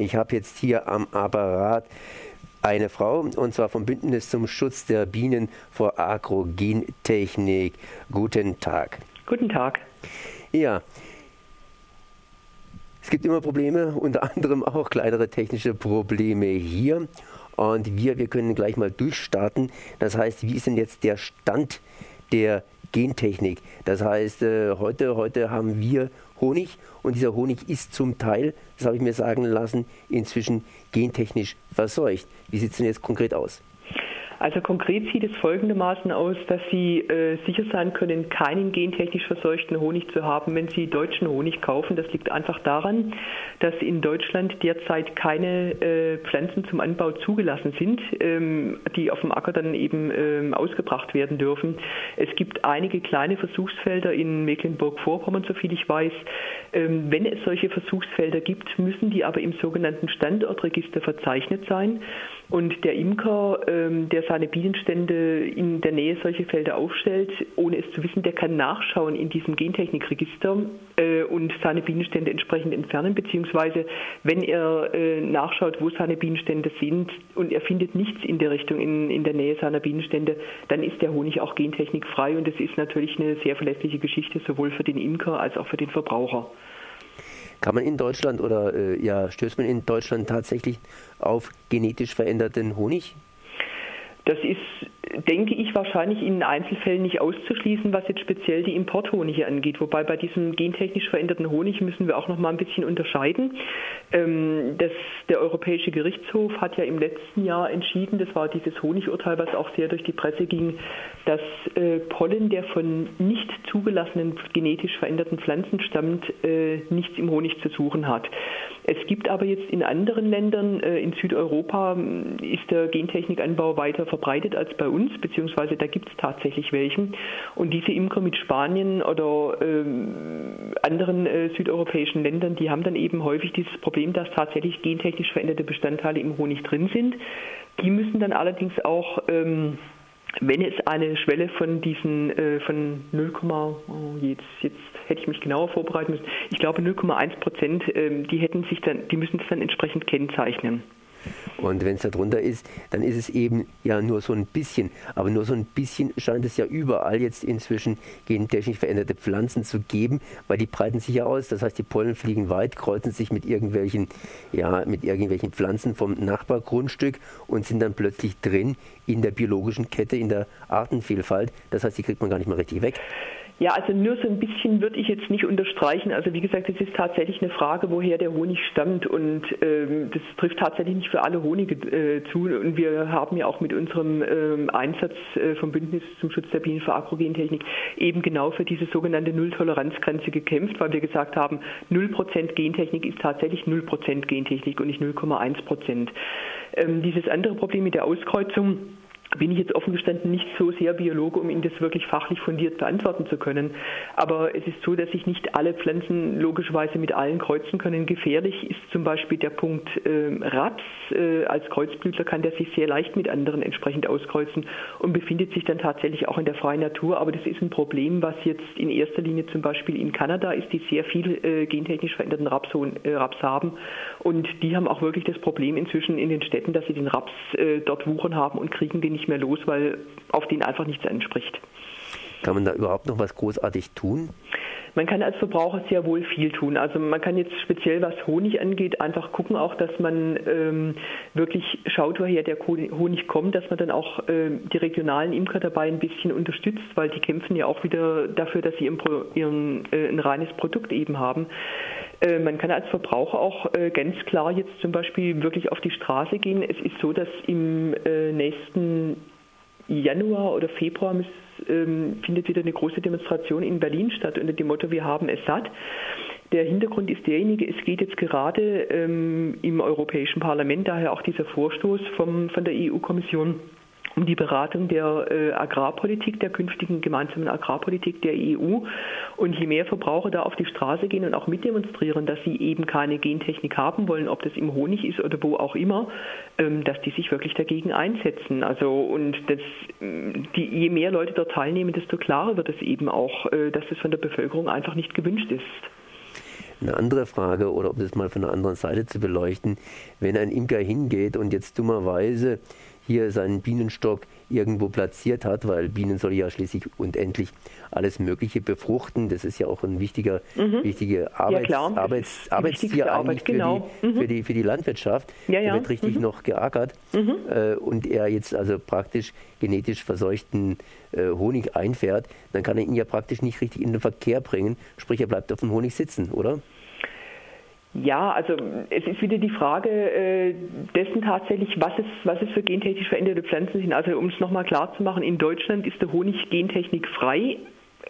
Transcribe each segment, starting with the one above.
Ich habe jetzt hier am Apparat eine Frau, und zwar vom Bündnis zum Schutz der Bienen vor Agrogentechnik. Guten Tag. Guten Tag. Ja. Es gibt immer Probleme, unter anderem auch kleinere technische Probleme hier. Und wir, wir können gleich mal durchstarten. Das heißt, wie ist denn jetzt der Stand der Gentechnik? Das heißt, äh, heute, heute haben wir Honig und dieser Honig ist zum Teil, das habe ich mir sagen lassen, inzwischen gentechnisch verseucht. Wie sieht es denn jetzt konkret aus? Also konkret sieht es folgendermaßen aus, dass Sie äh, sicher sein können, keinen gentechnisch verseuchten Honig zu haben, wenn Sie deutschen Honig kaufen. Das liegt einfach daran, dass in Deutschland derzeit keine äh, Pflanzen zum Anbau zugelassen sind, ähm, die auf dem Acker dann eben ähm, ausgebracht werden dürfen. Es gibt einige kleine Versuchsfelder in Mecklenburg-Vorpommern, soviel ich weiß. Ähm, wenn es solche Versuchsfelder gibt, müssen die aber im sogenannten Standortregister verzeichnet sein. Und der Imker, ähm, der seine Bienenstände in der Nähe solcher Felder aufstellt, ohne es zu wissen, der kann nachschauen in diesem Gentechnikregister äh, und seine Bienenstände entsprechend entfernen, beziehungsweise wenn er äh, nachschaut, wo seine Bienenstände sind und er findet nichts in der Richtung in, in der Nähe seiner Bienenstände, dann ist der Honig auch gentechnikfrei und das ist natürlich eine sehr verlässliche Geschichte, sowohl für den Imker als auch für den Verbraucher. Kann man in Deutschland oder äh, ja, stößt man in Deutschland tatsächlich auf genetisch veränderten Honig? Das ist, denke ich, wahrscheinlich in Einzelfällen nicht auszuschließen, was jetzt speziell die Importhonige angeht. Wobei bei diesem gentechnisch veränderten Honig müssen wir auch noch mal ein bisschen unterscheiden. Ähm, das, der Europäische Gerichtshof hat ja im letzten Jahr entschieden, das war dieses Honigurteil, was auch sehr durch die Presse ging, dass äh, Pollen, der von nicht zugelassenen genetisch veränderten Pflanzen stammt, äh, nichts im Honig zu suchen hat. Es gibt aber jetzt in anderen Ländern, äh, in Südeuropa, ist der Gentechnikanbau weiter verbreitet als bei uns, beziehungsweise da gibt es tatsächlich welchen. Und diese Imker mit Spanien oder ähm, anderen äh, südeuropäischen Ländern, die haben dann eben häufig dieses Problem, dass tatsächlich gentechnisch veränderte Bestandteile im Honig drin sind. Die müssen dann allerdings auch ähm, wenn es eine Schwelle von diesen äh, von 0, oh, jetzt, jetzt hätte ich mich genauer vorbereiten müssen. Ich glaube 0,1 Prozent, ähm, die hätten sich dann, die müssen es dann entsprechend kennzeichnen. Und wenn es darunter ist, dann ist es eben ja nur so ein bisschen. Aber nur so ein bisschen scheint es ja überall jetzt inzwischen gentechnisch veränderte Pflanzen zu geben, weil die breiten sich ja aus. Das heißt, die Pollen fliegen weit, kreuzen sich mit irgendwelchen, ja, mit irgendwelchen Pflanzen vom Nachbargrundstück und sind dann plötzlich drin in der biologischen Kette, in der Artenvielfalt. Das heißt, die kriegt man gar nicht mehr richtig weg. Ja, also nur so ein bisschen würde ich jetzt nicht unterstreichen. Also wie gesagt, es ist tatsächlich eine Frage, woher der Honig stammt und ähm, das trifft tatsächlich nicht für alle Honige äh, zu. Und wir haben ja auch mit unserem ähm, Einsatz äh, vom Bündnis zum Schutz der Bienen für Agrogentechnik eben genau für diese sogenannte Null-Toleranz-Grenze gekämpft, weil wir gesagt haben, 0% Gentechnik ist tatsächlich 0% Gentechnik und nicht 0,1%. Ähm, dieses andere Problem mit der Auskreuzung, bin ich jetzt offen gestanden nicht so sehr Biologe, um Ihnen das wirklich fachlich fundiert beantworten zu können. Aber es ist so, dass sich nicht alle Pflanzen logischerweise mit allen kreuzen können. Gefährlich ist zum Beispiel der Punkt äh, Raps. Äh, als Kreuzblütler kann der sich sehr leicht mit anderen entsprechend auskreuzen und befindet sich dann tatsächlich auch in der freien Natur. Aber das ist ein Problem, was jetzt in erster Linie zum Beispiel in Kanada ist, die sehr viel äh, gentechnisch veränderten Raps, äh, Raps, haben. Und die haben auch wirklich das Problem inzwischen in den Städten, dass sie den Raps äh, dort wuchern haben und kriegen den nicht mehr los, weil auf den einfach nichts entspricht. Kann man da überhaupt noch was großartig tun? Man kann als Verbraucher sehr wohl viel tun. Also man kann jetzt speziell, was Honig angeht, einfach gucken auch, dass man ähm, wirklich schaut, woher der Honig kommt, dass man dann auch äh, die regionalen Imker dabei ein bisschen unterstützt, weil die kämpfen ja auch wieder dafür, dass sie ihren, ihren, äh, ein reines Produkt eben haben. Äh, man kann als Verbraucher auch äh, ganz klar jetzt zum Beispiel wirklich auf die Straße gehen. Es ist so, dass im äh, nächsten Januar oder Februar ähm, findet wieder eine große Demonstration in Berlin statt unter dem Motto Wir haben es satt. Der Hintergrund ist derjenige, es geht jetzt gerade ähm, im Europäischen Parlament, daher auch dieser Vorstoß vom, von der EU-Kommission um die Beratung der äh, Agrarpolitik, der künftigen gemeinsamen Agrarpolitik der EU. Und je mehr Verbraucher da auf die Straße gehen und auch mitdemonstrieren, dass sie eben keine Gentechnik haben wollen, ob das im Honig ist oder wo auch immer, ähm, dass die sich wirklich dagegen einsetzen. Also und das, die, je mehr Leute dort teilnehmen, desto klarer wird es eben auch, äh, dass es von der Bevölkerung einfach nicht gewünscht ist. eine andere Frage oder um das mal von einer anderen Seite zu beleuchten. Wenn ein Imker hingeht und jetzt dummerweise hier seinen Bienenstock irgendwo platziert hat, weil Bienen soll ja schließlich und endlich alles Mögliche befruchten. Das ist ja auch ein wichtiger, mhm. wichtige Arbeits, ja, Arbeits, Arbeitstier Arbeit, eigentlich genau. für, die, mhm. für, die, für die Landwirtschaft. Ja, ja. Da wird richtig mhm. noch geackert. Mhm. Äh, und er jetzt also praktisch genetisch verseuchten äh, Honig einfährt, dann kann er ihn ja praktisch nicht richtig in den Verkehr bringen. Sprich, er bleibt auf dem Honig sitzen, oder? Ja, also es ist wieder die Frage äh, dessen tatsächlich, was es, was es für gentechnisch veränderte Pflanzen sind. Also um es nochmal klar zu machen, in Deutschland ist der Honig gentechnikfrei.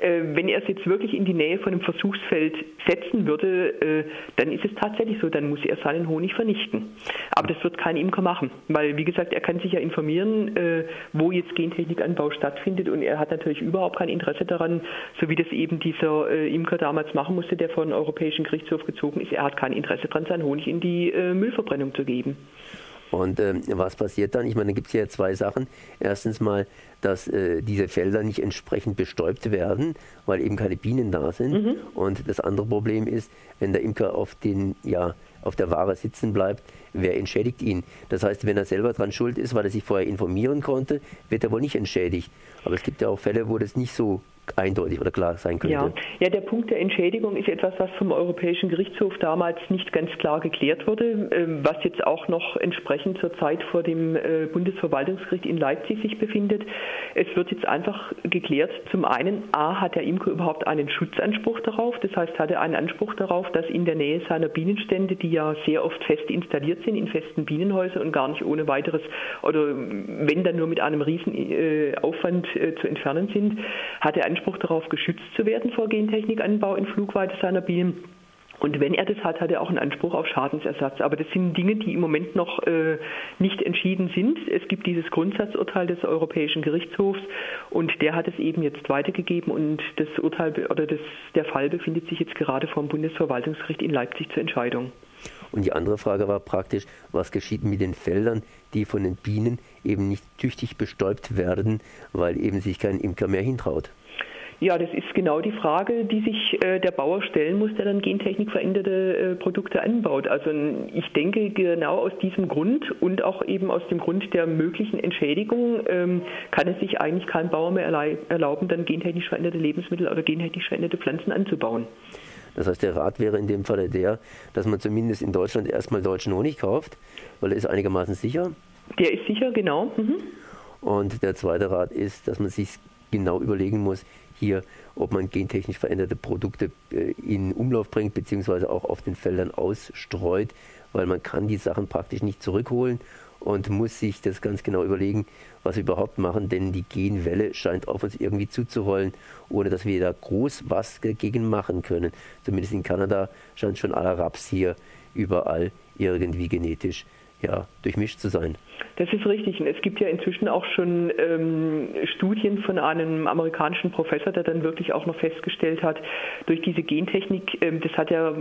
Äh, wenn er es jetzt wirklich in die Nähe von einem Versuchsfeld setzen würde, äh, dann ist es tatsächlich so, dann muss er seinen Honig vernichten. Aber das wird kein Imker machen, weil wie gesagt, er kann sich ja informieren, äh, wo jetzt Gentechnikanbau stattfindet und er hat natürlich überhaupt kein Interesse daran, so wie das eben dieser Imker damals machen musste, der vor den Europäischen Gerichtshof gezogen ist. Er hat kein Interesse daran, seinen Honig in die Müllverbrennung zu geben. Und äh, was passiert dann? Ich meine, da gibt es ja zwei Sachen. Erstens mal, dass äh, diese Felder nicht entsprechend bestäubt werden, weil eben keine Bienen da sind. Mhm. Und das andere Problem ist, wenn der Imker auf, den, ja, auf der Ware sitzen bleibt, wer entschädigt ihn? Das heißt, wenn er selber dran schuld ist, weil er sich vorher informieren konnte, wird er wohl nicht entschädigt. Aber es gibt ja auch Fälle, wo das nicht so eindeutig oder klar sein könnte. Ja. ja, der Punkt der Entschädigung ist etwas, was vom Europäischen Gerichtshof damals nicht ganz klar geklärt wurde, ähm, was jetzt auch noch entsprechend zur Zeit vor dem äh, Bundesverwaltungsgericht in Leipzig sich befindet. Es wird jetzt einfach geklärt, zum einen, a, hat der Imker überhaupt einen Schutzanspruch darauf, das heißt, hat er einen Anspruch darauf, dass in der Nähe seiner Bienenstände, die ja sehr oft fest installiert sind, in festen Bienenhäusern und gar nicht ohne weiteres oder wenn dann nur mit einem riesen äh, Aufwand äh, zu entfernen sind, hat er Anspruch darauf, geschützt zu werden vor Gentechnikanbau in Flugweite seiner Bienen. Und wenn er das hat, hat er auch einen Anspruch auf Schadensersatz. Aber das sind Dinge, die im Moment noch äh, nicht entschieden sind. Es gibt dieses Grundsatzurteil des Europäischen Gerichtshofs und der hat es eben jetzt weitergegeben und das Urteil oder das, der Fall befindet sich jetzt gerade vor dem Bundesverwaltungsgericht in Leipzig zur Entscheidung. Und die andere Frage war praktisch, was geschieht mit den Feldern, die von den Bienen eben nicht tüchtig bestäubt werden, weil eben sich kein Imker mehr hintraut? Ja, das ist genau die Frage, die sich äh, der Bauer stellen muss, der dann gentechnikveränderte äh, Produkte anbaut. Also ich denke, genau aus diesem Grund und auch eben aus dem Grund der möglichen Entschädigung ähm, kann es sich eigentlich kein Bauer mehr erlauben, dann gentechnisch veränderte Lebensmittel oder gentechnisch veränderte Pflanzen anzubauen. Das heißt, der Rat wäre in dem Falle der, dass man zumindest in Deutschland erstmal deutschen Honig kauft, weil er ist einigermaßen sicher. Der ist sicher, genau. Mhm. Und der zweite Rat ist, dass man sich genau überlegen muss, hier, ob man gentechnisch veränderte Produkte äh, in Umlauf bringt, beziehungsweise auch auf den Feldern ausstreut, weil man kann die Sachen praktisch nicht zurückholen und muss sich das ganz genau überlegen, was wir überhaupt machen, denn die Genwelle scheint auf uns irgendwie zuzurollen, ohne dass wir da groß was dagegen machen können. Zumindest in Kanada scheint schon aller Raps hier überall irgendwie genetisch ja, durchmischt zu sein. Das ist richtig. Und es gibt ja inzwischen auch schon ähm, Studien von einem amerikanischen Professor, der dann wirklich auch noch festgestellt hat, durch diese Gentechnik, ähm, das hat ja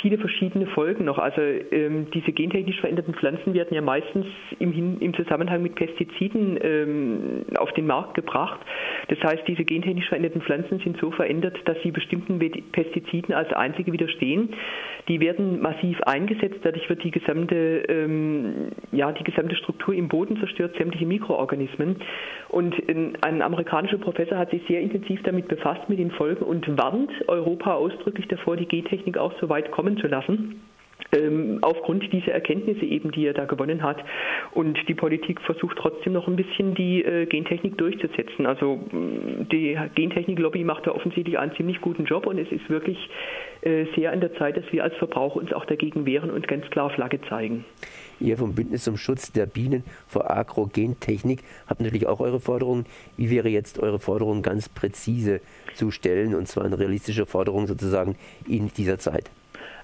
viele verschiedene Folgen noch. Also ähm, diese gentechnisch veränderten Pflanzen werden ja meistens im, im Zusammenhang mit Pestiziden ähm, auf den Markt gebracht. Das heißt, diese gentechnisch veränderten Pflanzen sind so verändert, dass sie bestimmten Pestiziden als einzige widerstehen. Die werden massiv eingesetzt, dadurch wird die gesamte, ähm, ja, die gesamte Struktur im Boden zerstört, sämtliche Mikroorganismen. Und ein amerikanischer Professor hat sich sehr intensiv damit befasst, mit den Folgen und warnt Europa ausdrücklich davor, die Gentechnik auch so weit kommen zu lassen. Ähm, aufgrund dieser Erkenntnisse eben, die er da gewonnen hat. Und die Politik versucht trotzdem noch ein bisschen die äh, Gentechnik durchzusetzen. Also die Gentechnik-Lobby macht da offensichtlich einen ziemlich guten Job und es ist wirklich äh, sehr an der Zeit, dass wir als Verbraucher uns auch dagegen wehren und ganz klar Flagge zeigen. Ihr vom Bündnis zum Schutz der Bienen vor Agrogentechnik habt natürlich auch eure Forderungen. Wie wäre jetzt eure Forderung ganz präzise zu stellen und zwar eine realistische Forderung sozusagen in dieser Zeit?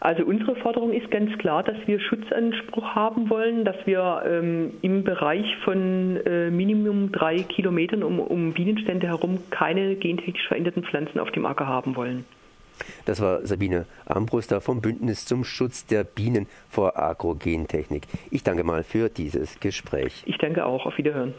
Also unsere Forderung ist ganz klar, dass wir Schutzanspruch haben wollen, dass wir ähm, im Bereich von äh, Minimum drei Kilometern um, um Bienenstände herum keine gentechnisch veränderten Pflanzen auf dem Acker haben wollen. Das war Sabine Armbruster vom Bündnis zum Schutz der Bienen vor Agrogentechnik. Ich danke mal für dieses Gespräch. Ich danke auch. Auf Wiederhören.